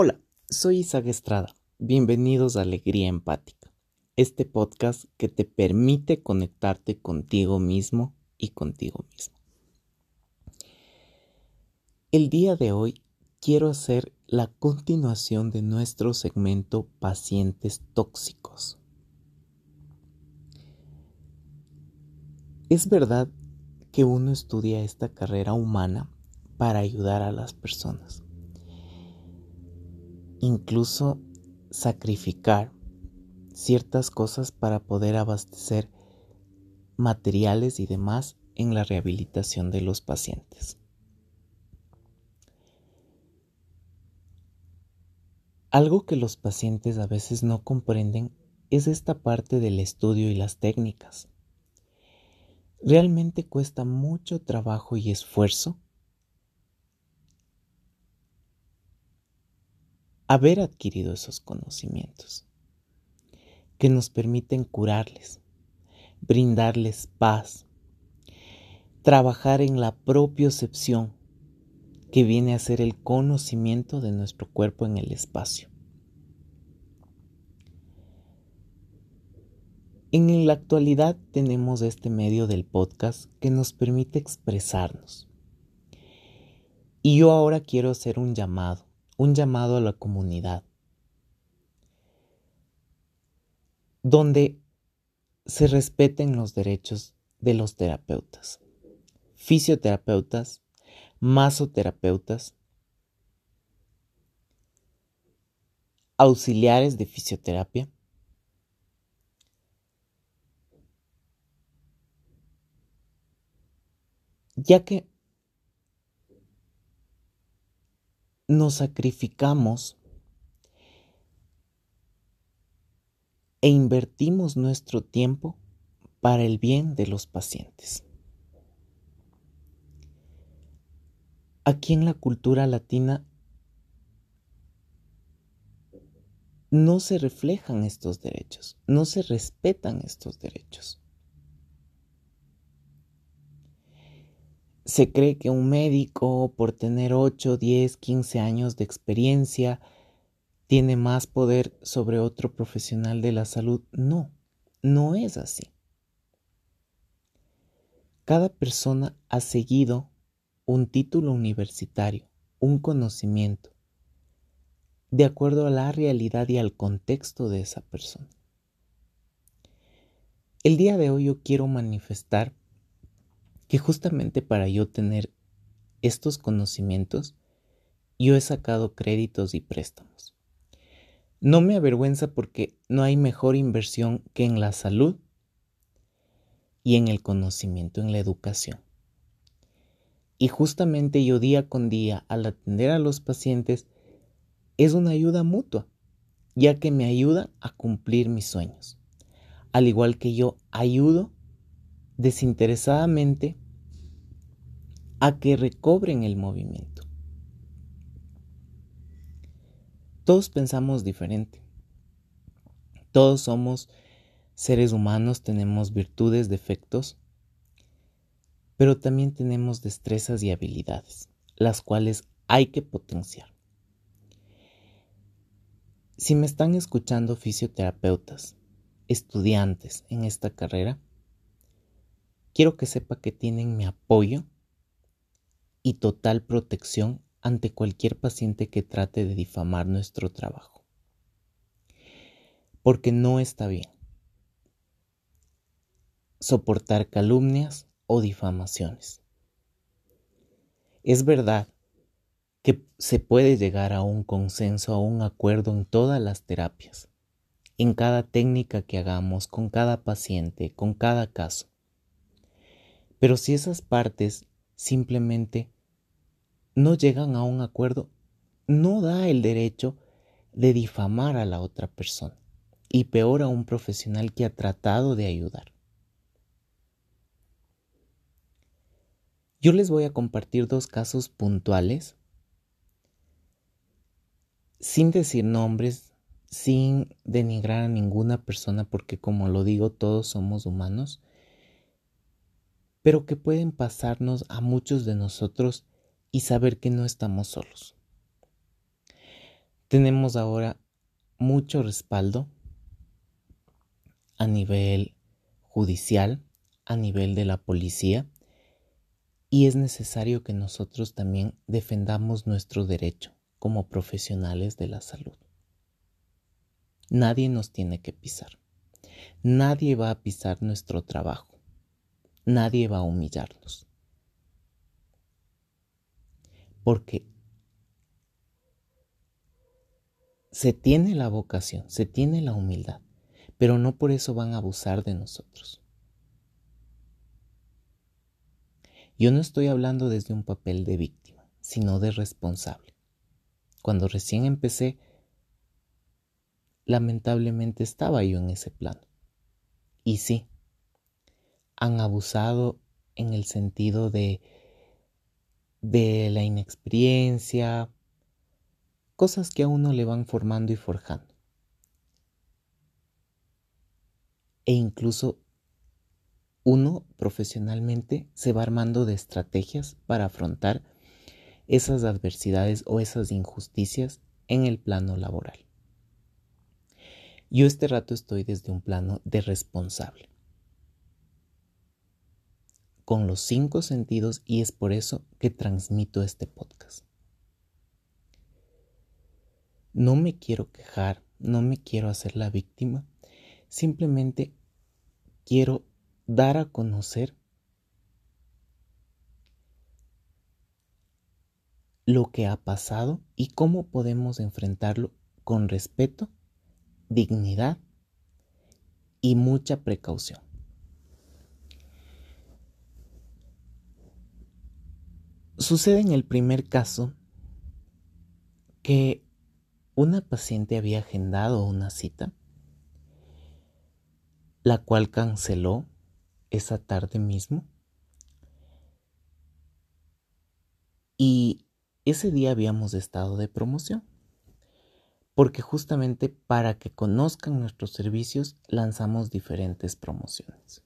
Hola, soy Isaac Estrada. Bienvenidos a Alegría Empática, este podcast que te permite conectarte contigo mismo y contigo mismo. El día de hoy quiero hacer la continuación de nuestro segmento Pacientes Tóxicos. Es verdad que uno estudia esta carrera humana para ayudar a las personas incluso sacrificar ciertas cosas para poder abastecer materiales y demás en la rehabilitación de los pacientes. Algo que los pacientes a veces no comprenden es esta parte del estudio y las técnicas. Realmente cuesta mucho trabajo y esfuerzo haber adquirido esos conocimientos que nos permiten curarles, brindarles paz, trabajar en la propiocepción que viene a ser el conocimiento de nuestro cuerpo en el espacio. En la actualidad tenemos este medio del podcast que nos permite expresarnos. Y yo ahora quiero hacer un llamado un llamado a la comunidad, donde se respeten los derechos de los terapeutas, fisioterapeutas, masoterapeutas, auxiliares de fisioterapia, ya que nos sacrificamos e invertimos nuestro tiempo para el bien de los pacientes. Aquí en la cultura latina no se reflejan estos derechos, no se respetan estos derechos. Se cree que un médico, por tener 8, 10, 15 años de experiencia, tiene más poder sobre otro profesional de la salud. No, no es así. Cada persona ha seguido un título universitario, un conocimiento, de acuerdo a la realidad y al contexto de esa persona. El día de hoy yo quiero manifestar que justamente para yo tener estos conocimientos, yo he sacado créditos y préstamos. No me avergüenza porque no hay mejor inversión que en la salud y en el conocimiento, en la educación. Y justamente yo día con día, al atender a los pacientes, es una ayuda mutua, ya que me ayuda a cumplir mis sueños, al igual que yo ayudo desinteresadamente a que recobren el movimiento. Todos pensamos diferente. Todos somos seres humanos, tenemos virtudes, defectos, pero también tenemos destrezas y habilidades, las cuales hay que potenciar. Si me están escuchando fisioterapeutas, estudiantes en esta carrera, quiero que sepa que tienen mi apoyo y total protección ante cualquier paciente que trate de difamar nuestro trabajo. Porque no está bien soportar calumnias o difamaciones. Es verdad que se puede llegar a un consenso, a un acuerdo en todas las terapias, en cada técnica que hagamos, con cada paciente, con cada caso. Pero si esas partes simplemente no llegan a un acuerdo, no da el derecho de difamar a la otra persona y peor a un profesional que ha tratado de ayudar. Yo les voy a compartir dos casos puntuales, sin decir nombres, sin denigrar a ninguna persona, porque como lo digo, todos somos humanos pero que pueden pasarnos a muchos de nosotros y saber que no estamos solos. tenemos ahora mucho respaldo a nivel judicial, a nivel de la policía, y es necesario que nosotros también defendamos nuestro derecho como profesionales de la salud. Nadie nos tiene que pisar. Nadie va a pisar nuestro trabajo. Nadie va a humillarnos. Porque se tiene la vocación, se tiene la humildad, pero no por eso van a abusar de nosotros. Yo no estoy hablando desde un papel de víctima, sino de responsable. Cuando recién empecé, lamentablemente estaba yo en ese plano. Y sí, han abusado en el sentido de de la inexperiencia, cosas que a uno le van formando y forjando. E incluso uno profesionalmente se va armando de estrategias para afrontar esas adversidades o esas injusticias en el plano laboral. Yo este rato estoy desde un plano de responsable, con los cinco sentidos y es por eso que transmito este podcast. No me quiero quejar, no me quiero hacer la víctima, simplemente quiero dar a conocer lo que ha pasado y cómo podemos enfrentarlo con respeto, dignidad y mucha precaución. Sucede en el primer caso que una paciente había agendado una cita, la cual canceló esa tarde mismo. Y ese día habíamos estado de promoción, porque justamente para que conozcan nuestros servicios lanzamos diferentes promociones.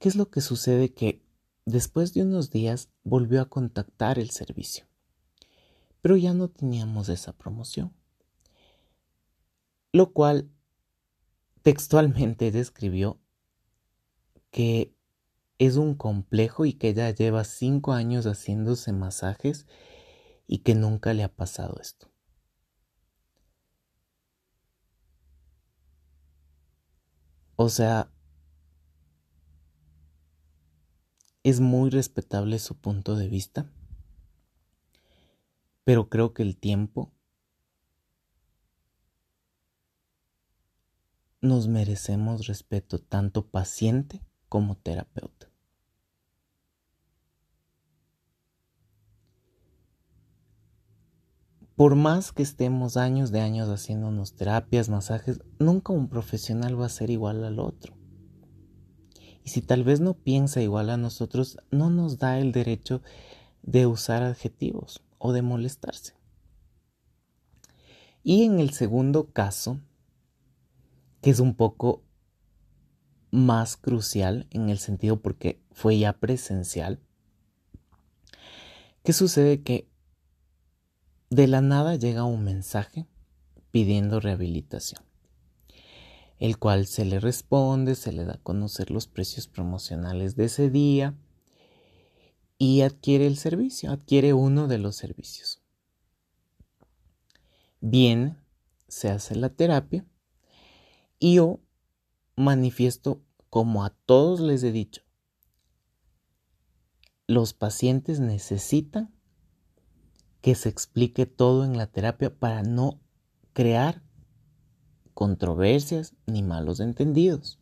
¿Qué es lo que sucede? Que después de unos días volvió a contactar el servicio, pero ya no teníamos esa promoción, lo cual textualmente describió que es un complejo y que ella lleva cinco años haciéndose masajes y que nunca le ha pasado esto. O sea, es muy respetable su punto de vista, pero creo que el tiempo nos merecemos respeto tanto paciente como terapeuta. Por más que estemos años de años haciéndonos terapias, masajes, nunca un profesional va a ser igual al otro. Si tal vez no piensa igual a nosotros, no nos da el derecho de usar adjetivos o de molestarse. Y en el segundo caso, que es un poco más crucial en el sentido porque fue ya presencial. ¿Qué sucede? Que de la nada llega un mensaje pidiendo rehabilitación, el cual se le responde, se le da a conocer los precios promocionales de ese día y adquiere el servicio, adquiere uno de los servicios. Bien, se hace la terapia y yo manifiesto como a todos les he dicho, los pacientes necesitan que se explique todo en la terapia para no crear controversias ni malos entendidos.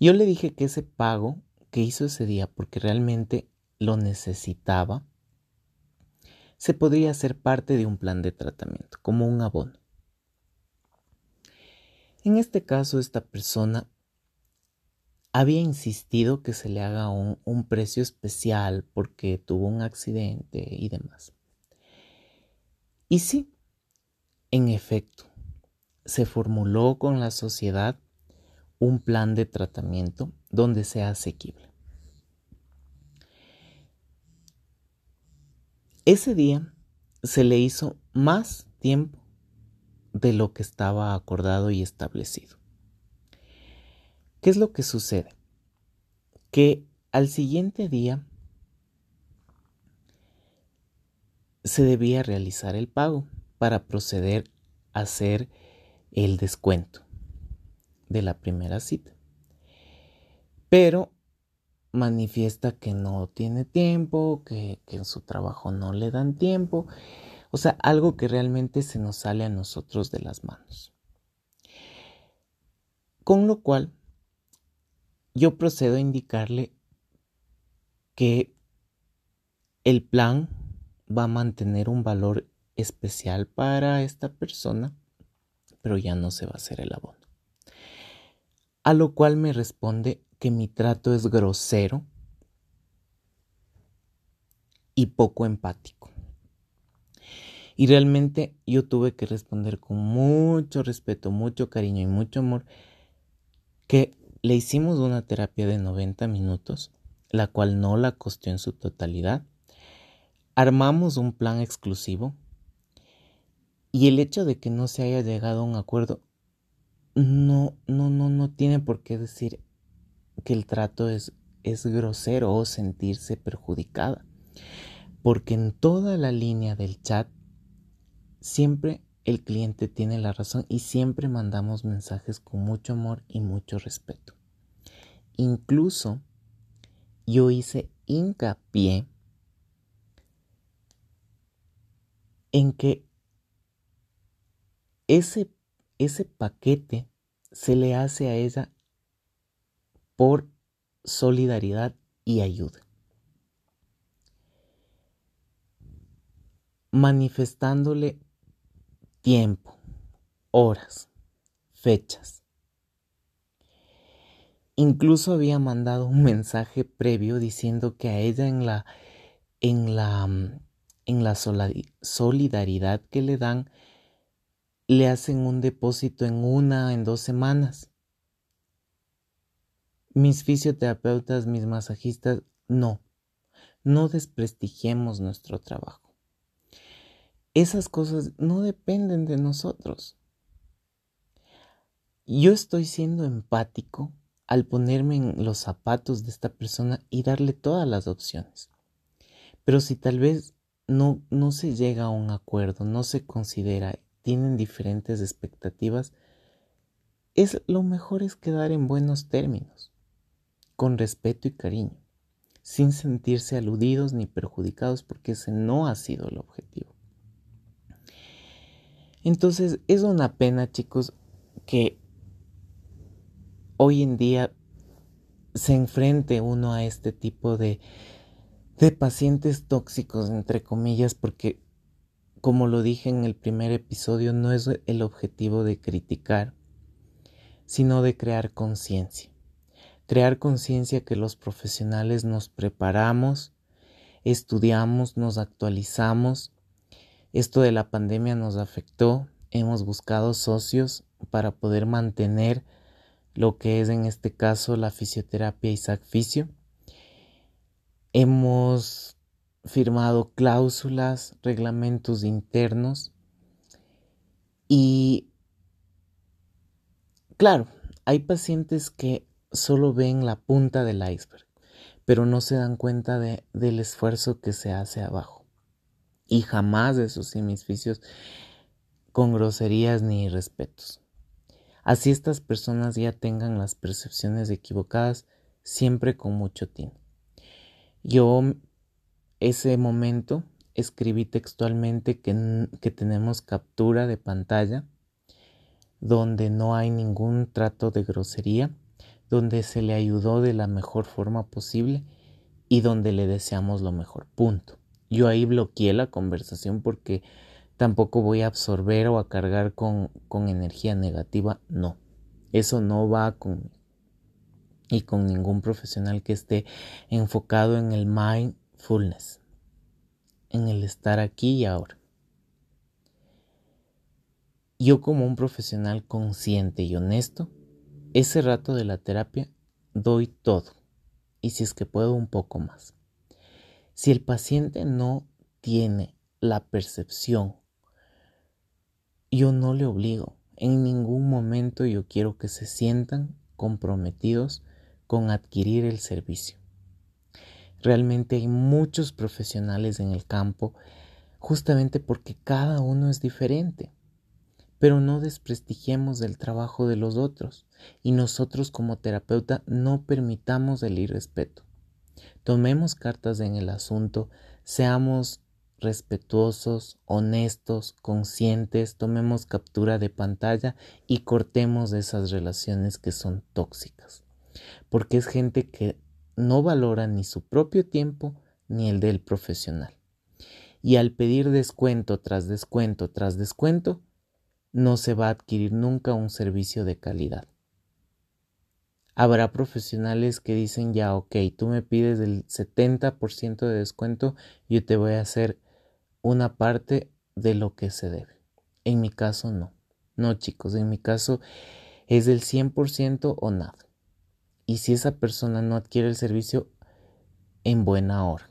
Yo le dije que ese pago que hizo ese día porque realmente lo necesitaba, se podría hacer parte de un plan de tratamiento, como un abono. En este caso, esta persona había insistido que se le haga un, un, precio especial porque tuvo un accidente y demás. Y sí, en efecto, se formuló con la sociedad un plan de tratamiento donde sea asequible. ese día se le hizo más tiempo de lo que estaba acordado y establecido. ¿Qué es lo que sucede? Que al siguiente día se debía realizar el pago para proceder a hacer el descuento de la primera cita. Pero manifiesta que no tiene tiempo, que, en su trabajo no le dan tiempo, o sea, algo que realmente se nos sale a nosotros de las manos. Con lo cual, yo procedo a indicarle que el plan va a mantener un valor especial para esta persona, pero ya no se va a hacer el abono. A lo cual me responde que mi trato es grosero y poco empático. Y realmente yo tuve que responder con mucho respeto, mucho cariño y mucho amor que le hicimos una terapia de 90 minutos, la cual no la costeó en su totalidad. Armamos un plan exclusivo y el hecho de que no se haya llegado a un acuerdo no, no, no, no tiene por qué decir que el trato es, es grosero o sentirse perjudicada. Porque en toda la línea del chat siempre el cliente tiene la razón y siempre mandamos mensajes con mucho amor y mucho respeto. Incluso yo hice hincapié en que ese, ese paquete se le hace a ella por solidaridad y ayuda. Manifestándole tiempo, horas, fechas. Incluso había mandado un mensaje previo diciendo que a ella en la en la en la solidaridad que le dan le hacen un depósito en una en dos semanas mis fisioterapeutas, mis masajistas, no, no desprestigiemos nuestro trabajo. Esas cosas no dependen de nosotros. Yo estoy siendo empático al ponerme en los zapatos de esta persona y darle todas las opciones. Pero si tal vez no, no se llega a un acuerdo, no se considera, tienen diferentes expectativas, es lo mejor es quedar en buenos términos con respeto y cariño, sin sentirse aludidos ni perjudicados porque ese no ha sido el objetivo. Entonces es una pena chicos que hoy en día se enfrente uno a este tipo de, de pacientes tóxicos, entre comillas, porque como lo dije en el primer episodio, no es el objetivo de criticar, sino de crear conciencia crear conciencia que los profesionales nos preparamos, estudiamos, nos actualizamos. Esto de la pandemia nos afectó, hemos buscado socios para poder mantener lo que es en este caso la fisioterapia Isaac Fisio. Hemos firmado cláusulas, reglamentos internos y claro, hay pacientes que solo ven la punta del iceberg, pero no se dan cuenta de, del esfuerzo que se hace abajo. Y jamás de sus hemisferios con groserías ni irrespetos. Así estas personas ya tengan las percepciones equivocadas, siempre con mucho tino. Yo ese momento escribí textualmente que, que tenemos captura de pantalla donde no hay ningún trato de grosería donde se le ayudó de la mejor forma posible y donde le deseamos lo mejor. Punto. Yo ahí bloqueé la conversación porque tampoco voy a absorber o a cargar con, con energía negativa. No, eso no va con y con ningún profesional que esté enfocado en el mindfulness, en el estar aquí y ahora. Yo como un profesional consciente y honesto, ese rato de la terapia doy todo y si es que puedo un poco más. Si el paciente no tiene la percepción, yo no le obligo. En ningún momento yo quiero que se sientan comprometidos con adquirir el servicio. Realmente hay muchos profesionales en el campo justamente porque cada uno es diferente. Pero no desprestigiemos el trabajo de los otros y nosotros como terapeuta no permitamos el irrespeto. Tomemos cartas en el asunto, seamos respetuosos, honestos, conscientes, tomemos captura de pantalla y cortemos esas relaciones que son tóxicas. Porque es gente que no valora ni su propio tiempo ni el del profesional. Y al pedir descuento tras descuento tras descuento, no se va a adquirir nunca un servicio de calidad. Habrá profesionales que dicen ya, ok, tú me pides el 70% de descuento, yo te voy a hacer una parte de lo que se debe. En mi caso no. No chicos, en mi caso es del 100% o nada. Y si esa persona no adquiere el servicio, en buena hora.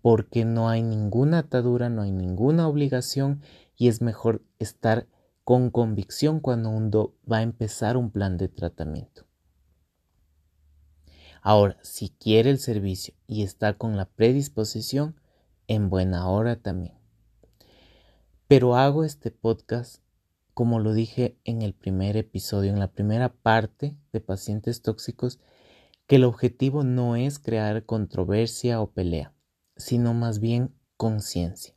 Porque no hay ninguna atadura, no hay ninguna obligación y es mejor estar con convicción cuando uno va a empezar un plan de tratamiento. Ahora, si quiere el servicio y está con la predisposición, en buena hora también. Pero hago este podcast, como lo dije en el primer episodio, en la primera parte de pacientes tóxicos, que el objetivo no es crear controversia o pelea, sino más bien conciencia.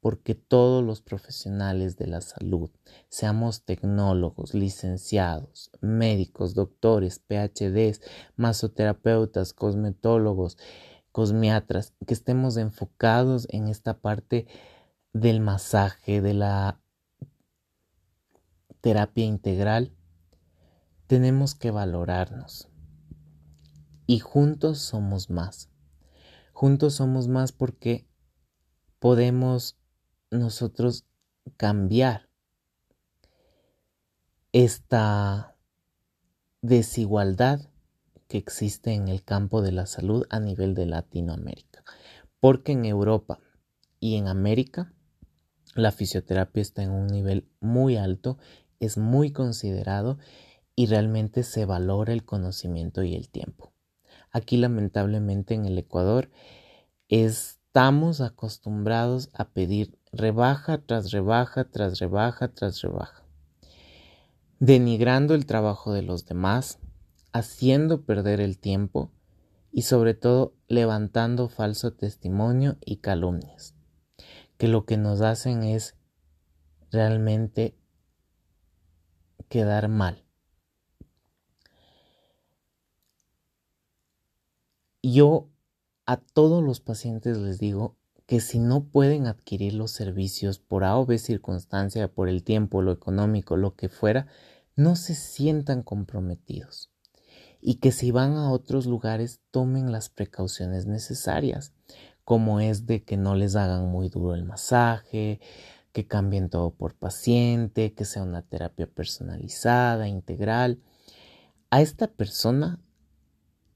Porque todos los profesionales de la salud, seamos tecnólogos, licenciados, médicos, doctores, PhDs, masoterapeutas, cosmetólogos, cosmiatras, que estemos enfocados en esta parte del masaje, de la terapia integral, tenemos que valorarnos. Y juntos somos más. Juntos somos más porque podemos nosotros cambiar esta desigualdad que existe en el campo de la salud a nivel de Latinoamérica. Porque en Europa y en América la fisioterapia está en un nivel muy alto, es muy considerado y realmente se valora el conocimiento y el tiempo. Aquí lamentablemente en el Ecuador estamos acostumbrados a pedir rebaja tras rebaja tras rebaja tras rebaja, denigrando el trabajo de los demás, haciendo perder el tiempo y sobre todo levantando falso testimonio y calumnias, que lo que nos hacen es realmente quedar mal. Yo a todos los pacientes les digo que si no pueden adquirir los servicios por A o B circunstancia, por el tiempo, lo económico, lo que fuera, no se sientan comprometidos y que si van a otros lugares tomen las precauciones necesarias, como es de que no les hagan muy duro el masaje, que cambien todo por paciente, que sea una terapia personalizada, integral. A esta persona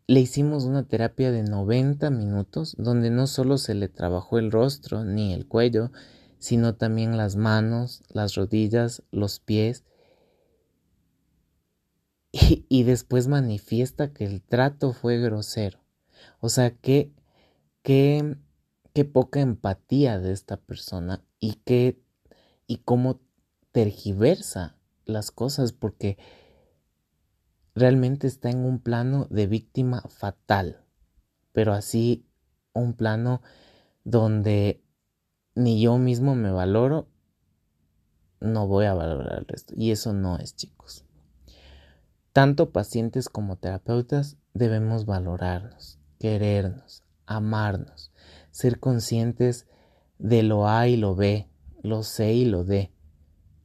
le hicimos una terapia de 90 minutos donde no solo se le trabajó el rostro ni el cuello, sino también las manos, las rodillas, los pies. Y, después manifiesta que el trato fue grosero. O sea, que, poca empatía de esta persona y qué y cómo tergiversa las cosas porque realmente está en un plano de víctima fatal, pero así un plano donde ni yo mismo me valoro, no voy a valorar el resto. Y eso no es, chicos. Tanto pacientes como terapeutas debemos valorarnos, querernos, amarnos, ser conscientes de lo A y lo B, lo C y lo D,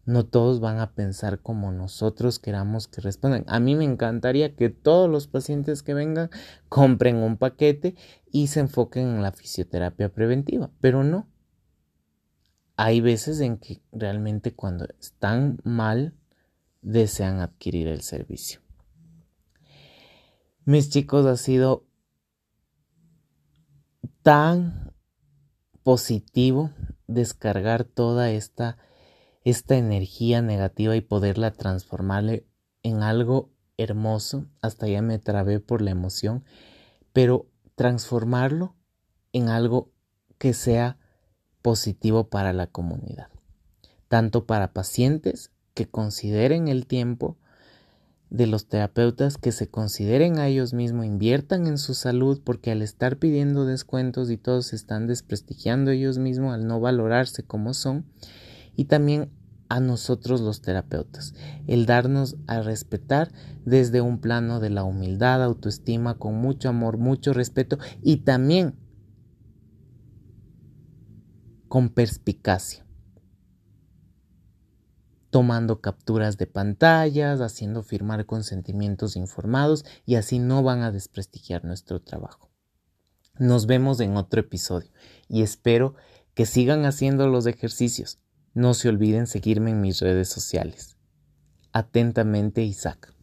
no todos van a pensar como nosotros queramos que respondan. A mí me encantaría que todos los pacientes que vengan compren un paquete y se enfoquen en la fisioterapia preventiva, pero no. Hay veces en que realmente cuando están mal desean adquirir el servicio. Mis chicos, ha sido tan positivo descargar toda esta, esta energía negativa y poderla transformarle en algo hermoso. Hasta ya me trabé por la emoción, pero transformarlo en algo que sea positivo para la comunidad, tanto para pacientes que consideren el tiempo de los terapeutas que se consideren a ellos mismos, inviertan en su salud, porque al estar pidiendo descuentos y todos se están desprestigiando ellos mismos al no valorarse como son, y también a nosotros los terapeutas, el darnos a respetar desde un plano de la humildad, autoestima, con mucho amor, mucho respeto y también con perspicacia tomando capturas de pantallas, haciendo firmar consentimientos informados y así no van a desprestigiar nuestro trabajo. Nos vemos en otro episodio y espero que sigan haciendo los ejercicios. No se olviden seguirme en mis redes sociales. Atentamente, Isaac.